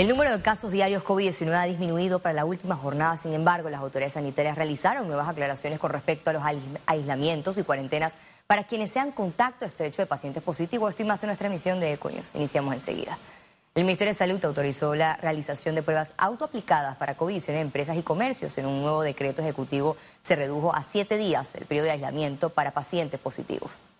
El número de casos diarios COVID-19 ha disminuido para la última jornada, sin embargo, las autoridades sanitarias realizaron nuevas aclaraciones con respecto a los aislamientos y cuarentenas para quienes sean contacto estrecho de pacientes positivos. Esto y más en nuestra emisión de Econios. Iniciamos enseguida. El Ministerio de Salud autorizó la realización de pruebas autoaplicadas para COVID-19 en empresas y comercios. En un nuevo decreto ejecutivo se redujo a siete días el periodo de aislamiento para pacientes positivos.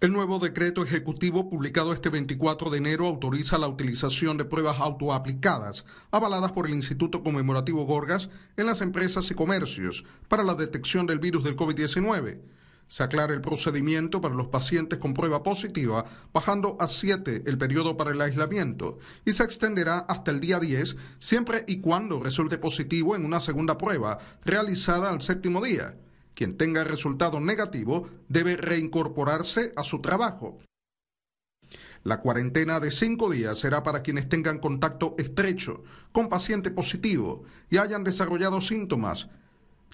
El nuevo decreto ejecutivo publicado este 24 de enero autoriza la utilización de pruebas autoaplicadas avaladas por el Instituto Conmemorativo Gorgas en las empresas y comercios para la detección del virus del COVID-19. Se aclara el procedimiento para los pacientes con prueba positiva, bajando a 7 el periodo para el aislamiento, y se extenderá hasta el día 10, siempre y cuando resulte positivo en una segunda prueba realizada al séptimo día. Quien tenga resultado negativo debe reincorporarse a su trabajo. La cuarentena de cinco días será para quienes tengan contacto estrecho con paciente positivo y hayan desarrollado síntomas,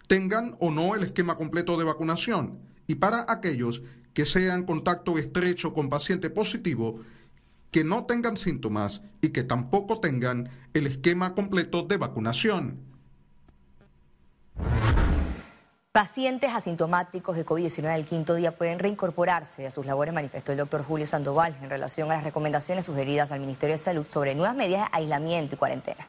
tengan o no el esquema completo de vacunación, y para aquellos que sean contacto estrecho con paciente positivo, que no tengan síntomas y que tampoco tengan el esquema completo de vacunación. Pacientes asintomáticos de COVID-19 del quinto día pueden reincorporarse a sus labores, manifestó el doctor Julio Sandoval en relación a las recomendaciones sugeridas al Ministerio de Salud sobre nuevas medidas de aislamiento y cuarentena.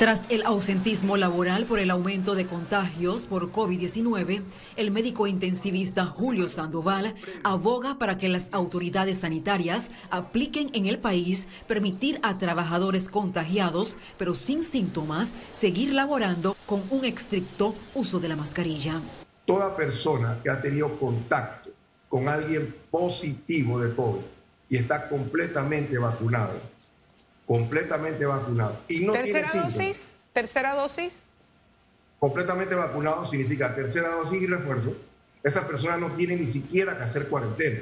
Tras el ausentismo laboral por el aumento de contagios por COVID-19, el médico intensivista Julio Sandoval aboga para que las autoridades sanitarias apliquen en el país permitir a trabajadores contagiados, pero sin síntomas, seguir laborando con un estricto uso de la mascarilla. Toda persona que ha tenido contacto con alguien positivo de COVID y está completamente vacunado, completamente vacunado. Y no ¿Tercera dosis? ¿Tercera dosis? Completamente vacunado significa tercera dosis y refuerzo. Esa persona no tiene ni siquiera que hacer cuarentena.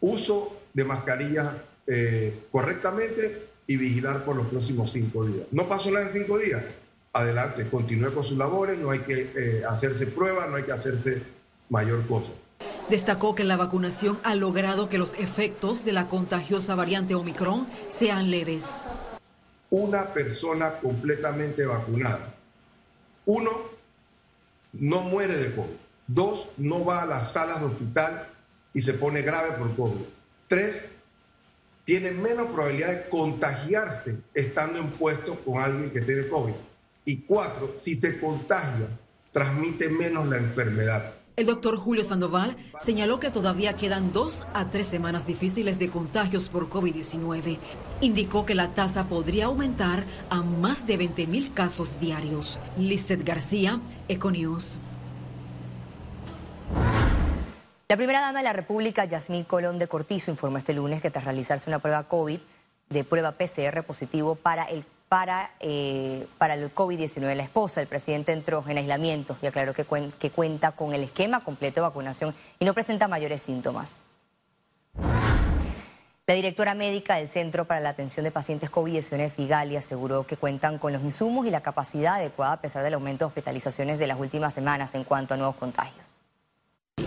Uso de mascarillas eh, correctamente y vigilar por los próximos cinco días. No pasó nada en cinco días. Adelante, continúe con sus labores, no hay que eh, hacerse pruebas, no hay que hacerse mayor cosa. Destacó que la vacunación ha logrado que los efectos de la contagiosa variante Omicron sean leves una persona completamente vacunada. Uno, no muere de COVID. Dos, no va a las salas de hospital y se pone grave por COVID. Tres, tiene menos probabilidad de contagiarse estando en puesto con alguien que tiene COVID. Y cuatro, si se contagia, transmite menos la enfermedad. El doctor Julio Sandoval señaló que todavía quedan dos a tres semanas difíciles de contagios por COVID-19. Indicó que la tasa podría aumentar a más de 20 mil casos diarios. Lizeth García, Econews. La primera dama de la República, Yasmín Colón de Cortizo, informó este lunes que tras realizarse una prueba COVID de prueba PCR positivo para el para, eh, para el COVID-19. La esposa del presidente entró en aislamiento y aclaró que, que cuenta con el esquema completo de vacunación y no presenta mayores síntomas. La directora médica del Centro para la Atención de Pacientes COVID-19 Figali aseguró que cuentan con los insumos y la capacidad adecuada a pesar del aumento de hospitalizaciones de las últimas semanas en cuanto a nuevos contagios.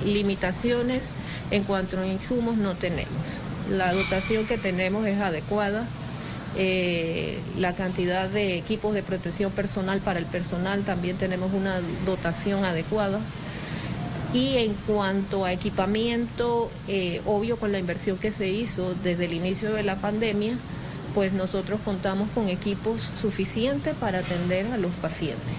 Limitaciones en cuanto a insumos no tenemos. La dotación que tenemos es adecuada eh, la cantidad de equipos de protección personal para el personal, también tenemos una dotación adecuada. Y en cuanto a equipamiento, eh, obvio con la inversión que se hizo desde el inicio de la pandemia, pues nosotros contamos con equipos suficientes para atender a los pacientes.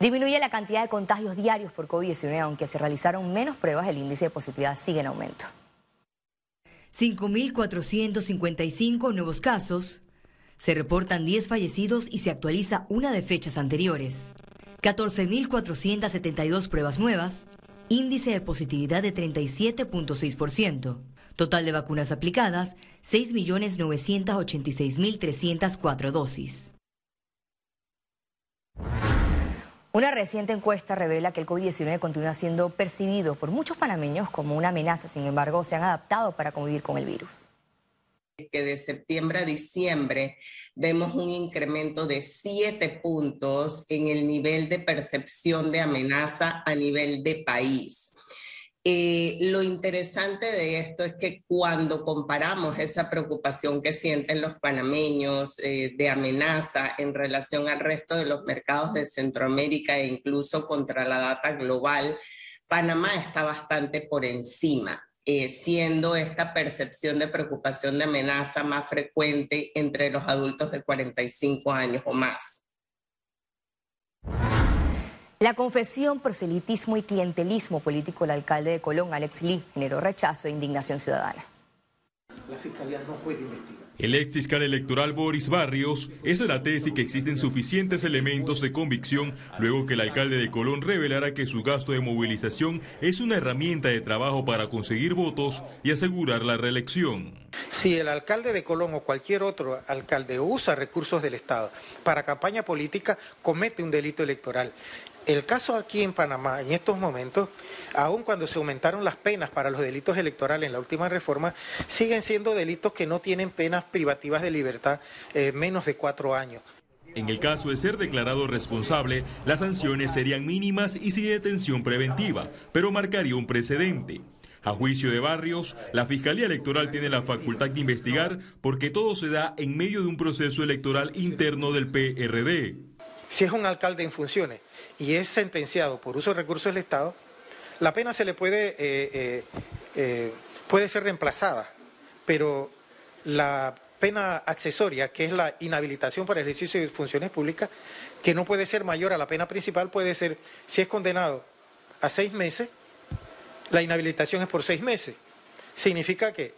Disminuye la cantidad de contagios diarios por COVID-19, aunque se realizaron menos pruebas, el índice de positividad sigue en aumento. 5.455 nuevos casos. Se reportan 10 fallecidos y se actualiza una de fechas anteriores. 14.472 pruebas nuevas. Índice de positividad de 37.6%. Total de vacunas aplicadas, 6.986.304 dosis. Una reciente encuesta revela que el COVID-19 continúa siendo percibido por muchos panameños como una amenaza, sin embargo, se han adaptado para convivir con el virus. Que de septiembre a diciembre vemos un incremento de siete puntos en el nivel de percepción de amenaza a nivel de país. Eh, lo interesante de esto es que cuando comparamos esa preocupación que sienten los panameños eh, de amenaza en relación al resto de los mercados de Centroamérica e incluso contra la data global, Panamá está bastante por encima. Eh, siendo esta percepción de preocupación de amenaza más frecuente entre los adultos de 45 años o más. La confesión, proselitismo y clientelismo político del alcalde de Colón, Alex Lee, generó rechazo e indignación ciudadana. La fiscalía no puede investigar. El ex fiscal electoral Boris Barrios es de la tesis que existen suficientes elementos de convicción luego que el alcalde de Colón revelara que su gasto de movilización es una herramienta de trabajo para conseguir votos y asegurar la reelección. Si el alcalde de Colón o cualquier otro alcalde usa recursos del Estado para campaña política, comete un delito electoral. El caso aquí en Panamá, en estos momentos, aun cuando se aumentaron las penas para los delitos electorales en la última reforma, siguen siendo delitos que no tienen penas privativas de libertad eh, menos de cuatro años. En el caso de ser declarado responsable, las sanciones serían mínimas y sin detención preventiva, pero marcaría un precedente. A juicio de Barrios, la Fiscalía Electoral tiene la facultad de investigar porque todo se da en medio de un proceso electoral interno del PRD. Si es un alcalde en funciones y es sentenciado por uso de recursos del Estado, la pena se le puede, eh, eh, eh, puede ser reemplazada, pero la pena accesoria, que es la inhabilitación para el ejercicio de funciones públicas, que no puede ser mayor a la pena principal, puede ser, si es condenado a seis meses, la inhabilitación es por seis meses. Significa que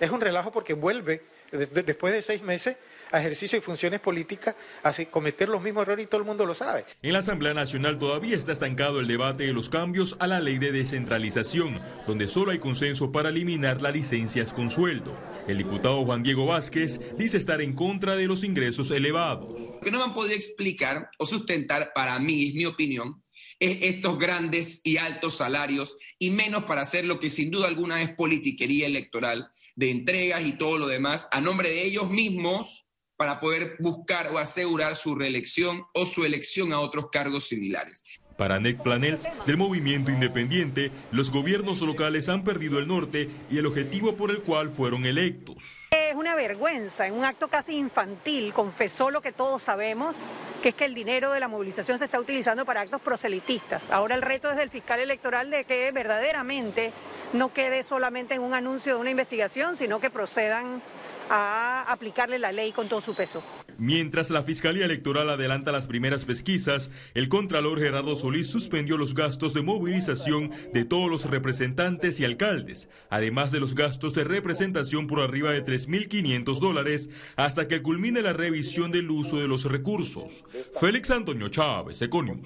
es un relajo porque vuelve después de seis meses a ejercicio de funciones políticas, a cometer los mismos errores y todo el mundo lo sabe. En la Asamblea Nacional todavía está estancado el debate de los cambios a la ley de descentralización, donde solo hay consenso para eliminar las licencias con sueldo. El diputado Juan Diego Vázquez dice estar en contra de los ingresos elevados. Lo que no me han podido explicar o sustentar, para mí, es mi opinión, es estos grandes y altos salarios y menos para hacer lo que sin duda alguna es politiquería electoral de entregas y todo lo demás a nombre de ellos mismos para poder buscar o asegurar su reelección o su elección a otros cargos similares. Para Nec Planels del movimiento independiente, los gobiernos locales han perdido el norte y el objetivo por el cual fueron electos. Es una vergüenza, en un acto casi infantil, confesó lo que todos sabemos, que es que el dinero de la movilización se está utilizando para actos proselitistas. Ahora el reto es del fiscal electoral de que verdaderamente no quede solamente en un anuncio de una investigación, sino que procedan a aplicarle la ley con todo su peso. Mientras la Fiscalía Electoral adelanta las primeras pesquisas, el Contralor Gerardo Solís suspendió los gastos de movilización de todos los representantes y alcaldes, además de los gastos de representación por arriba de 3.500 dólares, hasta que culmine la revisión del uso de los recursos. Félix Antonio Chávez, Econius.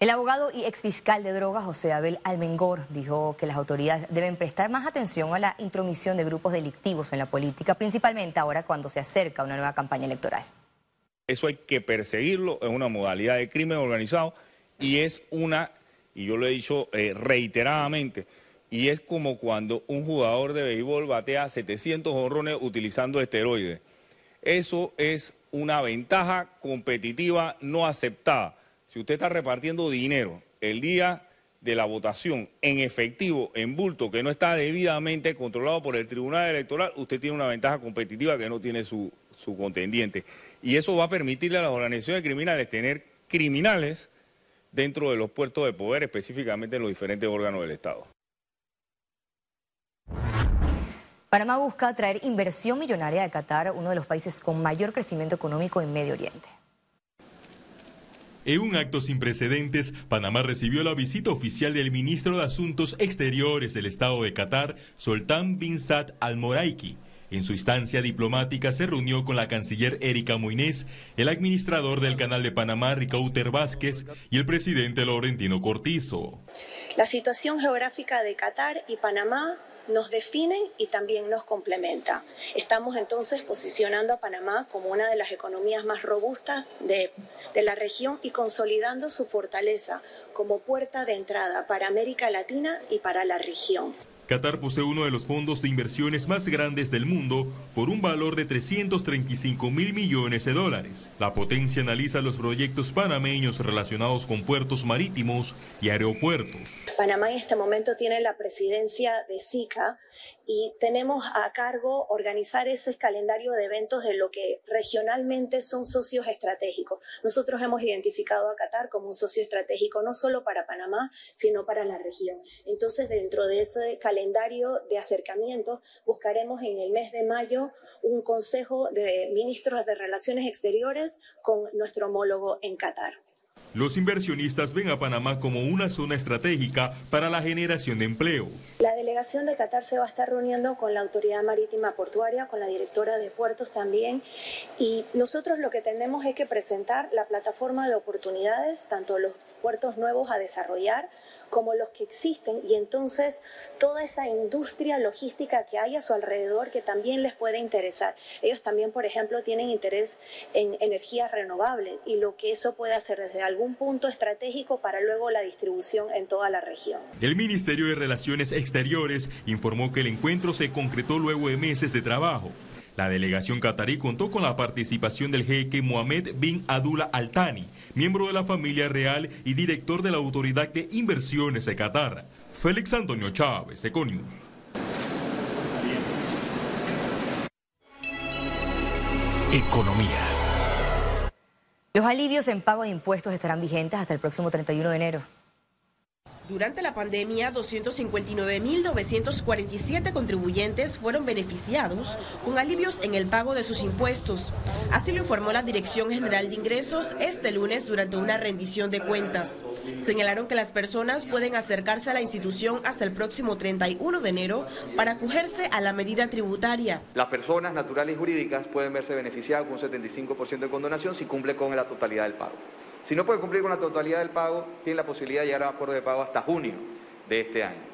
El abogado y exfiscal de drogas, José Abel Almengor, dijo que las autoridades deben prestar más atención a la intromisión de grupos delictivos en la política, principalmente ahora cuando se acerca una nueva campaña electoral. Eso hay que perseguirlo, es una modalidad de crimen organizado y es una, y yo lo he dicho eh, reiteradamente, y es como cuando un jugador de béisbol batea 700 honrones utilizando esteroides. Eso es una ventaja competitiva no aceptada si usted está repartiendo dinero el día de la votación en efectivo, en bulto, que no está debidamente controlado por el Tribunal Electoral, usted tiene una ventaja competitiva que no tiene su, su contendiente. Y eso va a permitirle a las organizaciones criminales tener criminales dentro de los puertos de poder, específicamente en los diferentes órganos del Estado. Panamá busca atraer inversión millonaria de Qatar, uno de los países con mayor crecimiento económico en Medio Oriente. En un acto sin precedentes, Panamá recibió la visita oficial del ministro de Asuntos Exteriores del Estado de Qatar, Soltán bin Saad al-Moraiki. En su instancia diplomática se reunió con la canciller Erika Moines, el administrador del Canal de Panamá, Ricauter Vázquez, y el presidente Laurentino Cortizo. La situación geográfica de Qatar y Panamá nos definen y también nos complementa. Estamos entonces posicionando a Panamá como una de las economías más robustas de, de, la región y consolidando su fortaleza como puerta de entrada para América Latina y para la región. Qatar posee uno de los fondos de inversiones más grandes del mundo por un valor de 335 mil millones de dólares. La potencia analiza los proyectos panameños relacionados con puertos marítimos y aeropuertos. Panamá en este momento tiene la presidencia de SICA y tenemos a cargo organizar ese calendario de eventos de lo que regionalmente son socios estratégicos. Nosotros hemos identificado a Qatar como un socio estratégico no solo para Panamá, sino para la región. Entonces, dentro de ese calendario de acercamiento, buscaremos en el mes de mayo un Consejo de Ministros de Relaciones Exteriores con nuestro homólogo en Qatar. Los inversionistas ven a Panamá como una zona estratégica para la generación de empleos. La delegación de Qatar se va a estar reuniendo con la Autoridad Marítima Portuaria, con la directora de puertos también, y nosotros lo que tenemos es que presentar la plataforma de oportunidades, tanto los puertos nuevos a desarrollar, como los que existen y entonces toda esa industria logística que hay a su alrededor que también les puede interesar. Ellos también, por ejemplo, tienen interés en energías renovables y lo que eso puede hacer desde algún punto estratégico para luego la distribución en toda la región. El Ministerio de Relaciones Exteriores informó que el encuentro se concretó luego de meses de trabajo. La delegación catarí contó con la participación del jeque Mohamed bin Abdullah Al Thani, miembro de la familia real y director de la Autoridad de Inversiones de Qatar. Félix Antonio Chávez, Econius. Economía. Los alivios en pago de impuestos estarán vigentes hasta el próximo 31 de enero. Durante la pandemia, 259.947 contribuyentes fueron beneficiados con alivios en el pago de sus impuestos. Así lo informó la Dirección General de Ingresos este lunes durante una rendición de cuentas. Señalaron que las personas pueden acercarse a la institución hasta el próximo 31 de enero para acogerse a la medida tributaria. Las personas naturales y jurídicas pueden verse beneficiadas con un 75% de condonación si cumple con la totalidad del pago. Si no puede cumplir con la totalidad del pago, tiene la posibilidad de llegar a acuerdo de pago hasta junio de este año.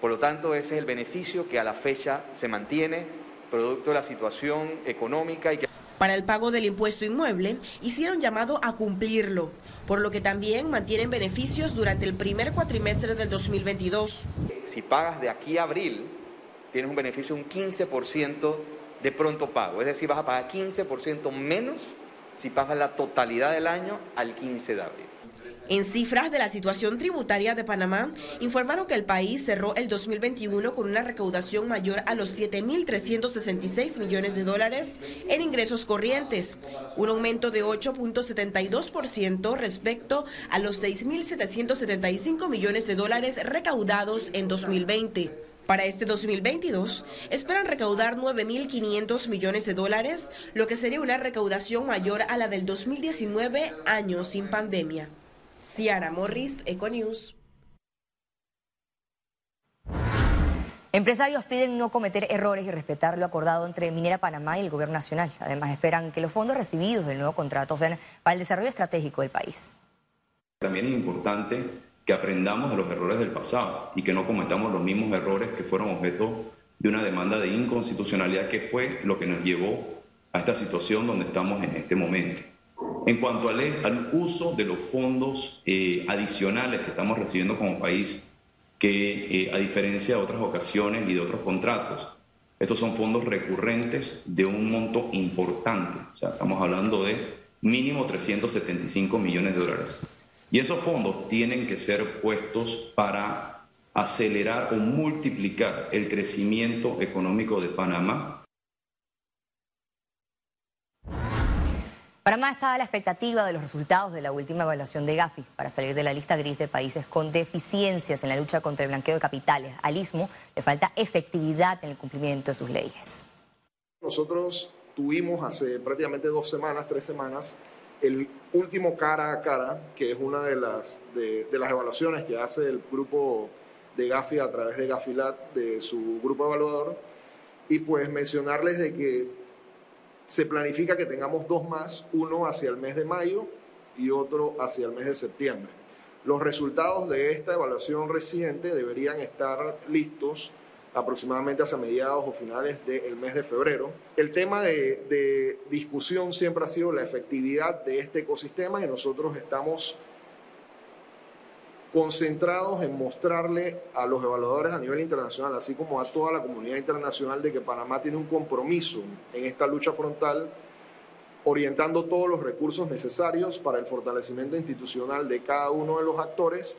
Por lo tanto, ese es el beneficio que a la fecha se mantiene, producto de la situación económica y que... Para el pago del impuesto inmueble, hicieron llamado a cumplirlo, por lo que también mantienen beneficios durante el primer cuatrimestre del 2022. Si pagas de aquí a abril, tienes un beneficio de un 15% de pronto pago, es decir, vas a pagar 15% menos si pagas la totalidad del año al 15 de abril. En cifras de la situación tributaria de Panamá, informaron que el país cerró el 2021 con una recaudación mayor a los 7.366 millones de dólares en ingresos corrientes, un aumento de 8.72% respecto a los 6.775 millones de dólares recaudados en 2020. Para este 2022 esperan recaudar 9.500 millones de dólares, lo que sería una recaudación mayor a la del 2019, año sin pandemia. Ciara Morris, Econews. Empresarios piden no cometer errores y respetar lo acordado entre Minera Panamá y el Gobierno Nacional. Además, esperan que los fondos recibidos del nuevo contrato sean para el desarrollo estratégico del país. También es importante que aprendamos de los errores del pasado y que no cometamos los mismos errores que fueron objeto de una demanda de inconstitucionalidad que fue lo que nos llevó a esta situación donde estamos en este momento. En cuanto al, al uso de los fondos eh, adicionales que estamos recibiendo como país, que eh, a diferencia de otras ocasiones y de otros contratos, estos son fondos recurrentes de un monto importante, o sea, estamos hablando de mínimo 375 millones de dólares. Y esos fondos tienen que ser puestos para acelerar o multiplicar el crecimiento económico de Panamá. Panamá está a la expectativa de los resultados de la última evaluación de Gafi para salir de la lista gris de países con deficiencias en la lucha contra el blanqueo de capitales. Al ISMO le falta efectividad en el cumplimiento de sus leyes. Nosotros tuvimos hace prácticamente dos semanas, tres semanas, el último cara a cara, que es una de las, de, las evaluaciones que hace el grupo de Gafi a través de Gafilat, de su grupo evaluador, y pues mencionarles de que se planifica que tengamos dos más, uno hacia el mes de mayo y otro hacia el mes de septiembre. Los resultados de esta evaluación reciente deberían estar listos aproximadamente hacia mediados o finales del mes de febrero. El tema de, discusión siempre ha sido la efectividad de este ecosistema y nosotros estamos concentrados en mostrarle a los evaluadores a nivel internacional, así como a toda la comunidad internacional, de que Panamá tiene un compromiso en esta lucha frontal, orientando todos los recursos necesarios para el fortalecimiento institucional de cada uno de los actores